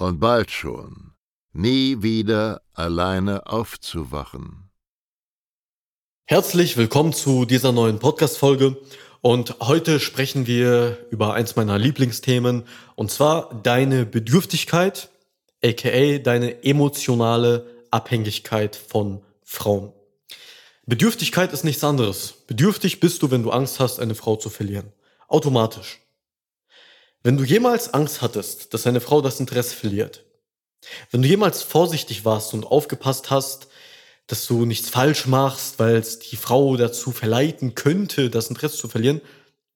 und bald schon nie wieder alleine aufzuwachen. Herzlich willkommen zu dieser neuen Podcast-Folge. Und heute sprechen wir über eins meiner Lieblingsthemen, und zwar deine Bedürftigkeit, aka deine emotionale Abhängigkeit von Frauen. Bedürftigkeit ist nichts anderes. Bedürftig bist du, wenn du Angst hast, eine Frau zu verlieren. Automatisch. Wenn du jemals Angst hattest, dass eine Frau das Interesse verliert, wenn du jemals vorsichtig warst und aufgepasst hast, dass du nichts falsch machst, weil es die Frau dazu verleiten könnte, das Interesse zu verlieren,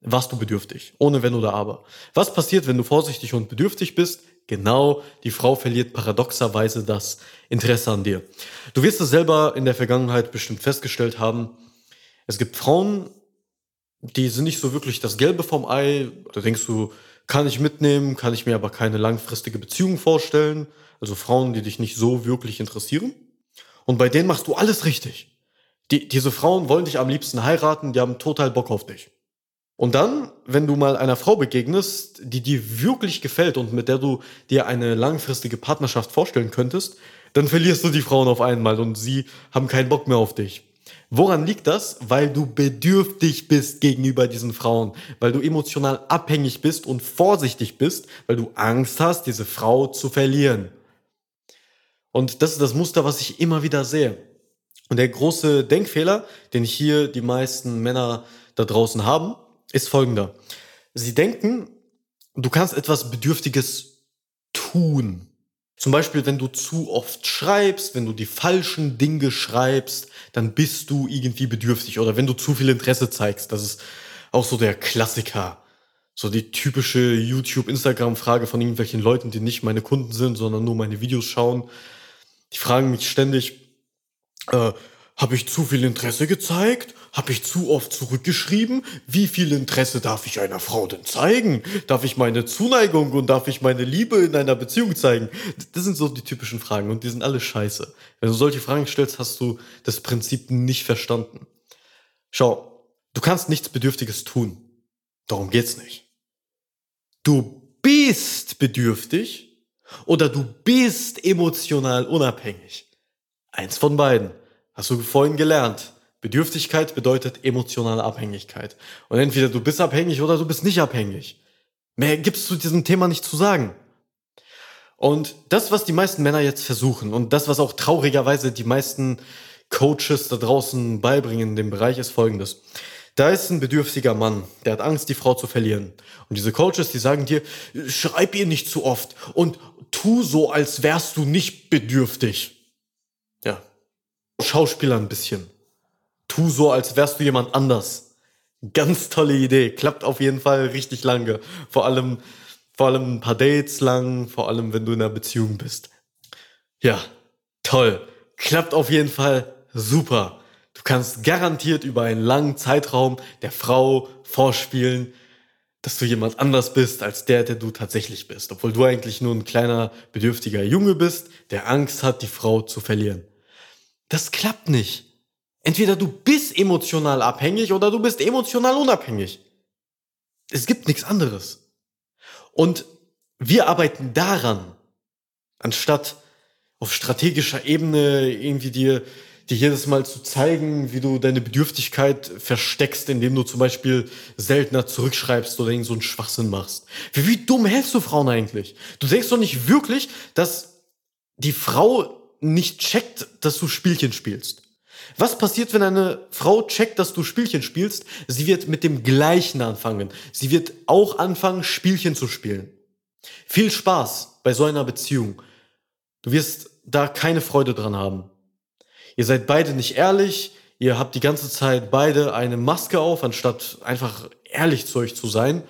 warst du bedürftig, ohne Wenn oder Aber. Was passiert, wenn du vorsichtig und bedürftig bist? Genau, die Frau verliert paradoxerweise das Interesse an dir. Du wirst es selber in der Vergangenheit bestimmt festgestellt haben. Es gibt Frauen, die sind nicht so wirklich das Gelbe vom Ei. Da denkst du, kann ich mitnehmen, kann ich mir aber keine langfristige Beziehung vorstellen. Also Frauen, die dich nicht so wirklich interessieren. Und bei denen machst du alles richtig. Die, diese Frauen wollen dich am liebsten heiraten, die haben total Bock auf dich. Und dann, wenn du mal einer Frau begegnest, die dir wirklich gefällt und mit der du dir eine langfristige Partnerschaft vorstellen könntest, dann verlierst du die Frauen auf einmal und sie haben keinen Bock mehr auf dich. Woran liegt das? Weil du bedürftig bist gegenüber diesen Frauen, weil du emotional abhängig bist und vorsichtig bist, weil du Angst hast, diese Frau zu verlieren. Und das ist das Muster, was ich immer wieder sehe. Und der große Denkfehler, den hier die meisten Männer da draußen haben, ist folgender. Sie denken, du kannst etwas Bedürftiges tun. Zum Beispiel, wenn du zu oft schreibst, wenn du die falschen Dinge schreibst, dann bist du irgendwie bedürftig. Oder wenn du zu viel Interesse zeigst, das ist auch so der Klassiker. So die typische YouTube, Instagram-Frage von irgendwelchen Leuten, die nicht meine Kunden sind, sondern nur meine Videos schauen. Die fragen mich ständig, äh, habe ich zu viel Interesse gezeigt? Habe ich zu oft zurückgeschrieben? Wie viel Interesse darf ich einer Frau denn zeigen? Darf ich meine Zuneigung und darf ich meine Liebe in einer Beziehung zeigen? Das sind so die typischen Fragen und die sind alle scheiße. Wenn du solche Fragen stellst, hast du das Prinzip nicht verstanden. Schau, du kannst nichts Bedürftiges tun. Darum geht's nicht. Du bist bedürftig oder du bist emotional unabhängig. Eins von beiden. Hast du vorhin gelernt. Bedürftigkeit bedeutet emotionale Abhängigkeit. Und entweder du bist abhängig oder du bist nicht abhängig. Mehr gibt's zu diesem Thema nicht zu sagen. Und das, was die meisten Männer jetzt versuchen und das, was auch traurigerweise die meisten Coaches da draußen beibringen in dem Bereich, ist folgendes. Da ist ein bedürftiger Mann, der hat Angst, die Frau zu verlieren. Und diese Coaches, die sagen dir, schreib ihr nicht zu oft und tu so, als wärst du nicht bedürftig. Schauspieler ein bisschen tu so, als wärst du jemand anders. Ganz tolle Idee. Klappt auf jeden Fall richtig lange. Vor allem, vor allem ein paar Dates lang, vor allem wenn du in einer Beziehung bist. Ja, toll. Klappt auf jeden Fall super. Du kannst garantiert über einen langen Zeitraum der Frau vorspielen, dass du jemand anders bist als der, der du tatsächlich bist, obwohl du eigentlich nur ein kleiner bedürftiger Junge bist, der Angst hat, die Frau zu verlieren. Das klappt nicht. Entweder du bist emotional abhängig oder du bist emotional unabhängig. Es gibt nichts anderes. Und wir arbeiten daran, anstatt auf strategischer Ebene irgendwie dir, dir jedes Mal zu zeigen, wie du deine Bedürftigkeit versteckst, indem du zum Beispiel seltener zurückschreibst oder irgend so einen Schwachsinn machst. Wie, wie dumm hältst du Frauen eigentlich? Du denkst doch nicht wirklich, dass die Frau nicht checkt, dass du Spielchen spielst. Was passiert, wenn eine Frau checkt, dass du Spielchen spielst? Sie wird mit dem Gleichen anfangen. Sie wird auch anfangen, Spielchen zu spielen. Viel Spaß bei so einer Beziehung. Du wirst da keine Freude dran haben. Ihr seid beide nicht ehrlich. Ihr habt die ganze Zeit beide eine Maske auf, anstatt einfach ehrlich zu euch zu sein.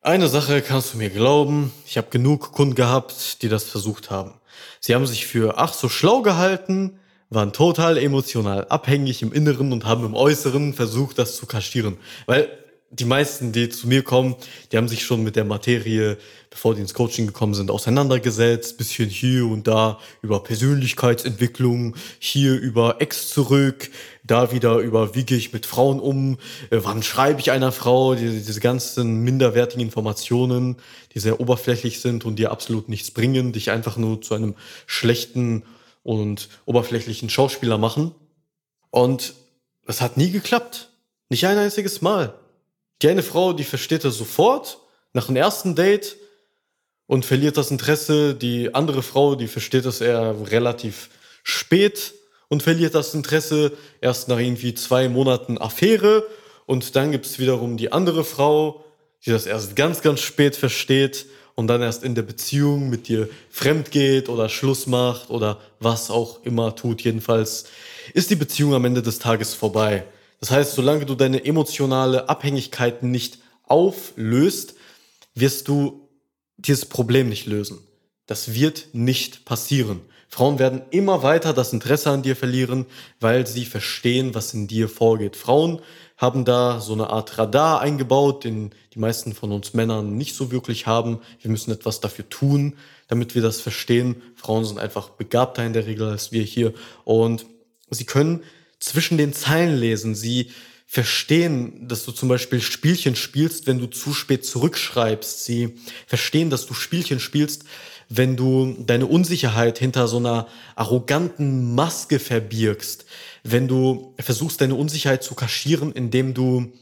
Eine Sache kannst du mir glauben. Ich habe genug Kunden gehabt, die das versucht haben. Sie haben sich für ach so schlau gehalten, waren total emotional abhängig im Inneren und haben im Äußeren versucht, das zu kaschieren. Weil die meisten, die zu mir kommen, die haben sich schon mit der Materie, bevor die ins Coaching gekommen sind, auseinandergesetzt, bisschen hier und da über Persönlichkeitsentwicklung, hier über Ex zurück, da wieder über wie gehe ich mit Frauen um, äh, wann schreibe ich einer Frau, diese, diese ganzen minderwertigen Informationen, die sehr oberflächlich sind und dir absolut nichts bringen, dich einfach nur zu einem schlechten und oberflächlichen Schauspieler machen. Und das hat nie geklappt. Nicht ein einziges Mal. Die eine Frau, die versteht das sofort, nach dem ersten Date und verliert das Interesse. Die andere Frau, die versteht das eher relativ spät und verliert das Interesse erst nach irgendwie zwei Monaten Affäre. Und dann gibt's wiederum die andere Frau, die das erst ganz, ganz spät versteht und dann erst in der Beziehung mit dir fremd geht oder Schluss macht oder was auch immer tut. Jedenfalls ist die Beziehung am Ende des Tages vorbei. Das heißt, solange du deine emotionale Abhängigkeiten nicht auflöst, wirst du dieses Problem nicht lösen. Das wird nicht passieren. Frauen werden immer weiter das Interesse an dir verlieren, weil sie verstehen, was in dir vorgeht. Frauen haben da so eine Art Radar eingebaut, den die meisten von uns Männern nicht so wirklich haben. Wir müssen etwas dafür tun, damit wir das verstehen. Frauen sind einfach begabter in der Regel als wir hier und sie können zwischen den Zeilen lesen. Sie verstehen, dass du zum Beispiel Spielchen spielst, wenn du zu spät zurückschreibst. Sie verstehen, dass du Spielchen spielst, wenn du deine Unsicherheit hinter so einer arroganten Maske verbirgst, wenn du versuchst, deine Unsicherheit zu kaschieren, indem du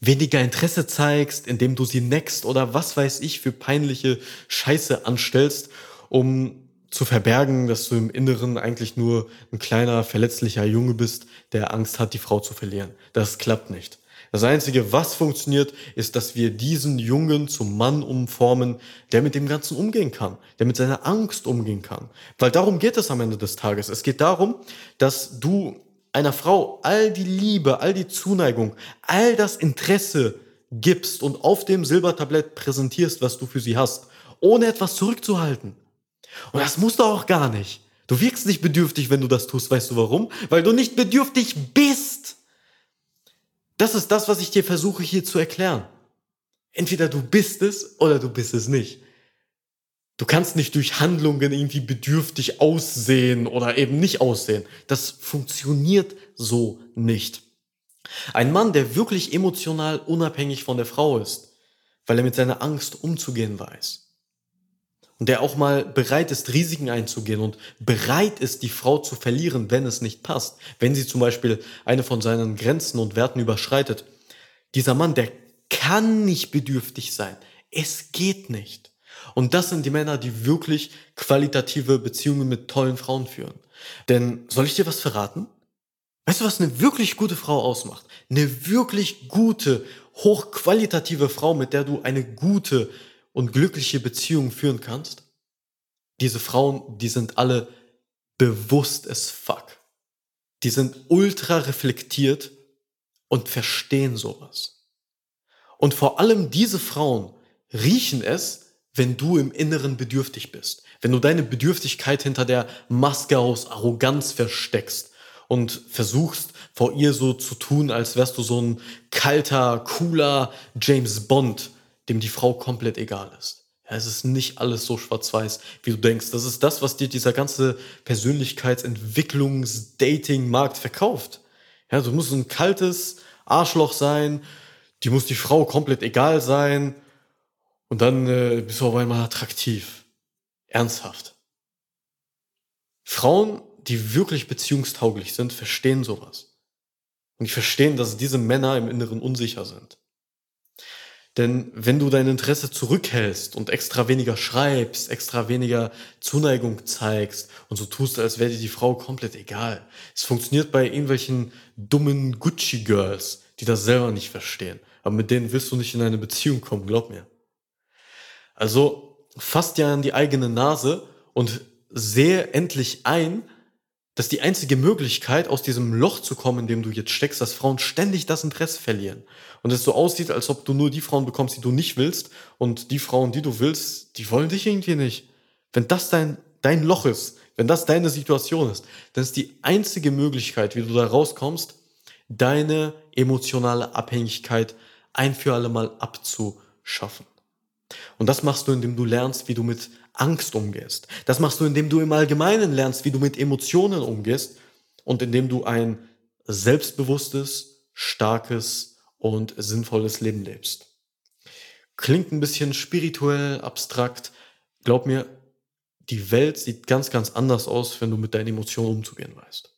weniger Interesse zeigst, indem du sie neckst oder was weiß ich für peinliche Scheiße anstellst, um zu verbergen, dass du im Inneren eigentlich nur ein kleiner, verletzlicher Junge bist, der Angst hat, die Frau zu verlieren. Das klappt nicht. Das Einzige, was funktioniert, ist, dass wir diesen Jungen zum Mann umformen, der mit dem Ganzen umgehen kann, der mit seiner Angst umgehen kann. Weil darum geht es am Ende des Tages. Es geht darum, dass du einer Frau all die Liebe, all die Zuneigung, all das Interesse gibst und auf dem Silbertablett präsentierst, was du für sie hast, ohne etwas zurückzuhalten. Und das musst du auch gar nicht. Du wirkst nicht bedürftig, wenn du das tust. Weißt du warum? Weil du nicht bedürftig bist. Das ist das, was ich dir versuche hier zu erklären. Entweder du bist es oder du bist es nicht. Du kannst nicht durch Handlungen irgendwie bedürftig aussehen oder eben nicht aussehen. Das funktioniert so nicht. Ein Mann, der wirklich emotional unabhängig von der Frau ist, weil er mit seiner Angst umzugehen weiß, und der auch mal bereit ist, Risiken einzugehen und bereit ist, die Frau zu verlieren, wenn es nicht passt, wenn sie zum Beispiel eine von seinen Grenzen und Werten überschreitet. Dieser Mann, der kann nicht bedürftig sein. Es geht nicht. Und das sind die Männer, die wirklich qualitative Beziehungen mit tollen Frauen führen. Denn soll ich dir was verraten? Weißt du, was eine wirklich gute Frau ausmacht? Eine wirklich gute, hochqualitative Frau, mit der du eine gute, und glückliche Beziehungen führen kannst, diese Frauen, die sind alle bewusst as fuck. Die sind ultra reflektiert und verstehen sowas. Und vor allem diese Frauen riechen es, wenn du im Inneren bedürftig bist. Wenn du deine Bedürftigkeit hinter der Maske aus Arroganz versteckst und versuchst vor ihr so zu tun, als wärst du so ein kalter, cooler James Bond, dem die Frau komplett egal ist. Ja, es ist nicht alles so schwarz-weiß, wie du denkst. Das ist das, was dir dieser ganze Persönlichkeitsentwicklungs-Dating-Markt verkauft. Ja, du musst ein kaltes Arschloch sein, die muss die Frau komplett egal sein und dann äh, bist du auf einmal attraktiv. Ernsthaft. Frauen, die wirklich beziehungstauglich sind, verstehen sowas. Und die verstehen, dass diese Männer im Inneren unsicher sind. Denn wenn du dein Interesse zurückhältst und extra weniger schreibst, extra weniger Zuneigung zeigst und so tust, als wäre dir die Frau komplett egal. Es funktioniert bei irgendwelchen dummen Gucci-Girls, die das selber nicht verstehen. Aber mit denen willst du nicht in eine Beziehung kommen, glaub mir. Also fasst ja an die eigene Nase und sehe endlich ein, dass die einzige Möglichkeit, aus diesem Loch zu kommen, in dem du jetzt steckst, dass Frauen ständig das Interesse verlieren. Und es so aussieht, als ob du nur die Frauen bekommst, die du nicht willst. Und die Frauen, die du willst, die wollen dich irgendwie nicht. Wenn das dein, dein Loch ist, wenn das deine Situation ist, dann ist die einzige Möglichkeit, wie du da rauskommst, deine emotionale Abhängigkeit ein für alle Mal abzuschaffen. Und das machst du, indem du lernst, wie du mit Angst umgehst. Das machst du, indem du im Allgemeinen lernst, wie du mit Emotionen umgehst und indem du ein selbstbewusstes, starkes und sinnvolles Leben lebst. Klingt ein bisschen spirituell, abstrakt. Glaub mir, die Welt sieht ganz, ganz anders aus, wenn du mit deinen Emotionen umzugehen weißt.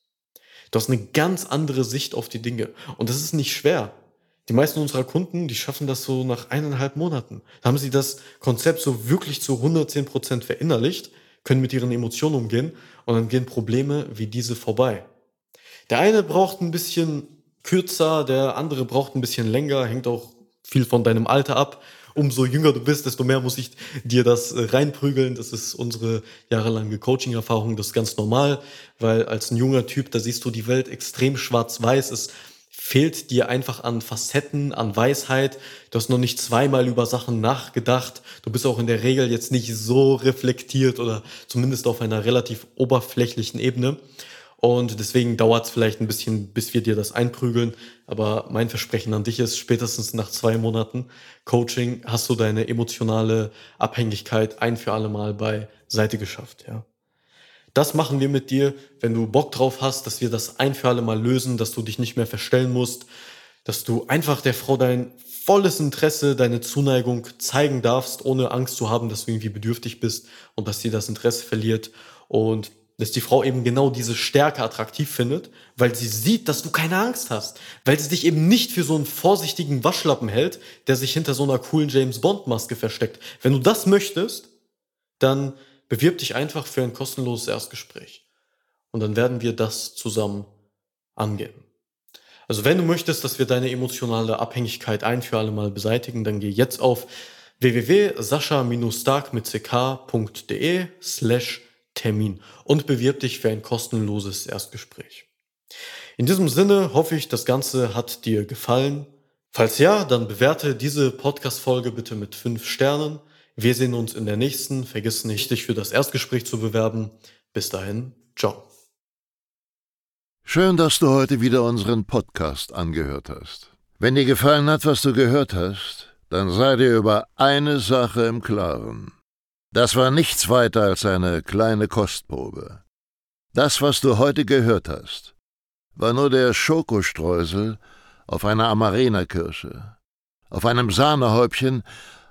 Du hast eine ganz andere Sicht auf die Dinge. Und das ist nicht schwer. Die meisten unserer Kunden, die schaffen das so nach eineinhalb Monaten. Da haben sie das Konzept so wirklich zu 110 Prozent verinnerlicht, können mit ihren Emotionen umgehen und dann gehen Probleme wie diese vorbei. Der eine braucht ein bisschen kürzer, der andere braucht ein bisschen länger, hängt auch viel von deinem Alter ab. Umso jünger du bist, desto mehr muss ich dir das äh, reinprügeln. Das ist unsere jahrelange Coaching-Erfahrung. Das ist ganz normal, weil als ein junger Typ, da siehst du die Welt extrem schwarz-weiß. Es fehlt dir einfach an Facetten, an Weisheit. Du hast noch nicht zweimal über Sachen nachgedacht. Du bist auch in der Regel jetzt nicht so reflektiert oder zumindest auf einer relativ oberflächlichen Ebene. Und deswegen dauert es vielleicht ein bisschen, bis wir dir das einprügeln. Aber mein Versprechen an dich ist, spätestens nach zwei Monaten Coaching hast du deine emotionale Abhängigkeit ein für alle Mal beiseite geschafft, ja. Das machen wir mit dir, wenn du Bock drauf hast, dass wir das ein für alle Mal lösen, dass du dich nicht mehr verstellen musst, dass du einfach der Frau dein volles Interesse, deine Zuneigung zeigen darfst, ohne Angst zu haben, dass du irgendwie bedürftig bist und dass sie das Interesse verliert und dass die Frau eben genau diese Stärke attraktiv findet, weil sie sieht, dass du keine Angst hast, weil sie dich eben nicht für so einen vorsichtigen Waschlappen hält, der sich hinter so einer coolen James Bond Maske versteckt. Wenn du das möchtest, dann Bewirb dich einfach für ein kostenloses Erstgespräch. Und dann werden wir das zusammen angehen. Also wenn du möchtest, dass wir deine emotionale Abhängigkeit ein für alle Mal beseitigen, dann geh jetzt auf www.sascha-stark mit ck.de slash Termin und bewirb dich für ein kostenloses Erstgespräch. In diesem Sinne hoffe ich, das Ganze hat dir gefallen. Falls ja, dann bewerte diese Podcast-Folge bitte mit fünf Sternen. Wir sehen uns in der nächsten. Vergiss nicht, dich für das Erstgespräch zu bewerben. Bis dahin, ciao. Schön, dass du heute wieder unseren Podcast angehört hast. Wenn dir gefallen hat, was du gehört hast, dann sei dir über eine Sache im Klaren. Das war nichts weiter als eine kleine Kostprobe. Das, was du heute gehört hast, war nur der Schokostreusel auf einer Amarena-Kirsche, auf einem Sahnehäubchen